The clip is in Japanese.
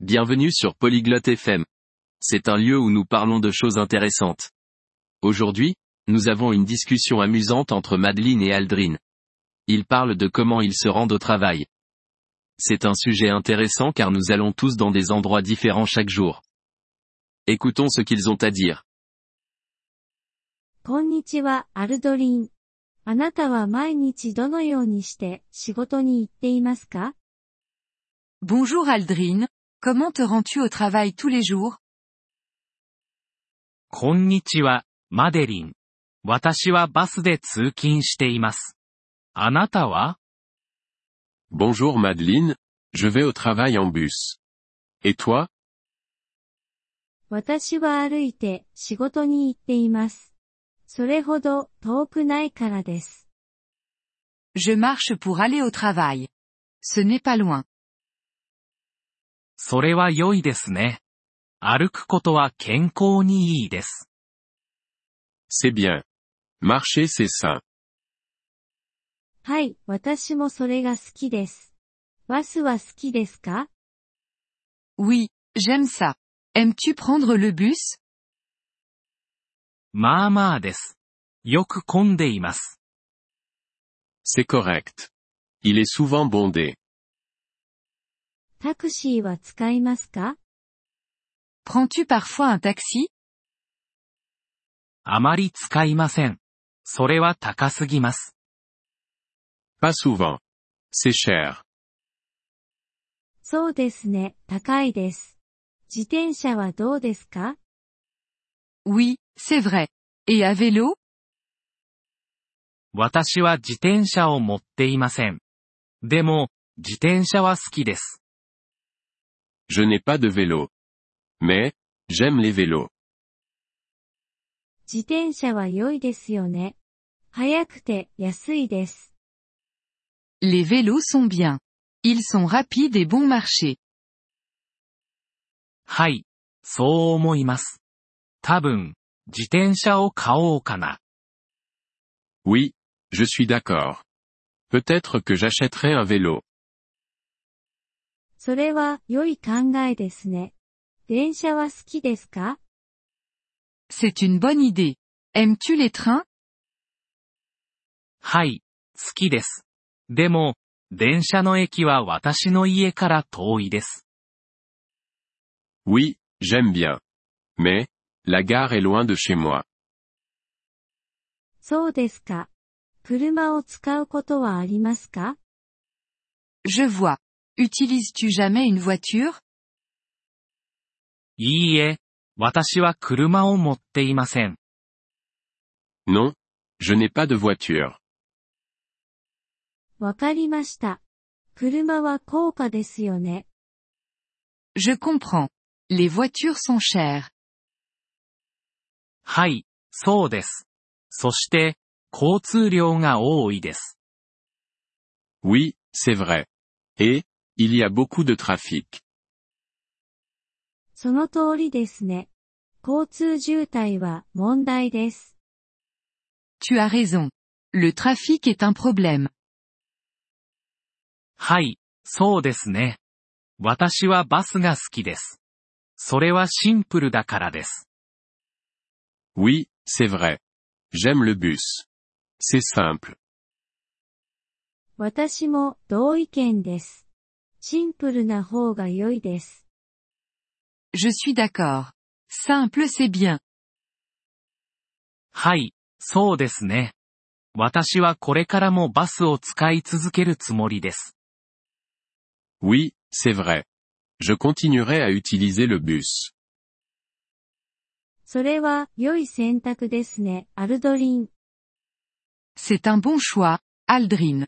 Bienvenue sur Polyglotte FM. C'est un lieu où nous parlons de choses intéressantes. Aujourd'hui, nous avons une discussion amusante entre Madeleine et Aldrin. Ils parlent de comment ils se rendent au travail. C'est un sujet intéressant car nous allons tous dans des endroits différents chaque jour. Écoutons ce qu'ils ont à dire. こんにちは、アルドリン。あなたは毎日どのようにして仕事に行っていますか Bonjour Aldrin, comment te rends-tu au travail tous les jours こんにちは、マデリン。私はバスで通勤しています。あなたは Bonjour Madeleine, je vais au travail en bus. Et toi 私は歩いて仕事に行っています。それほど遠くないからです。 Je marche pour aller au travail. Ce n'est pas loin. それは良いですね。歩くことは健康にいいです。C'est bien. Marcher c'est sain. はい、私もそれが好きです。バスは好きですか Oui, j'aime ça. Aimes-tu prendre le bus まあまあです。よく混んでいます。C'est correct. Il est souvent bondé. タクシーは使いますか？Prends-tu parfois un taxi あまり使いません。それは高すぎます。Pas souvent. C'est cher. そうですね、高いです。自転車はどうですか？Oui, c'est vrai. Et à vélo？私は自転車を持っていません。でも、自転車は好きです。Je n'ai pas de vélo. Mais, j'aime les vélos. 自転車は良いですよね。速くて安いです。 Les vélos sont bien. Ils sont rapides et bon marché. はい。そう思います。多分、自転車を買おうかな。 Oui, je suis d'accord. Peut-être que j'achèterai un vélo. それは良い考えですね。電車は好きですか C'est une bonne idée. Aimes-tu les trains はい、好きです。でも、電車の駅は私の家から遠いです。Oui, j'aime bien. Mais, la gare est loin de chez moi. そうですか。車を使うことはありますか Je vois. Utilises-tu jamais une voiture いいえ、私は車を持っていません。 Non, je n'ai pas de voiture. わかりました。車は高価ですよね。 Je comprends. Les voitures sont chères. はい、そうです。そして、交通量が多いです。 Oui, c'est vrai. Et, il y a beaucoup de trafic. その通りですね。交通渋滞は問題です。Tu as raison. Le trafic est un problème. はい、そうですね。私はバスが好きです。それはシンプルだからです。Oui, c'est vrai. J'aime le bus. C'est simple. 私も同意見です。シンプルな方が良いです。Je suis d'accord. Simple c'est bien. はい、そうですね。私はこれからもバスを使い続けるつもりです。Oui, c'est vrai. Je continuerai à utiliser le bus. それは良い選択ですね、アルドリン。C'est un bon choix, Aldrin.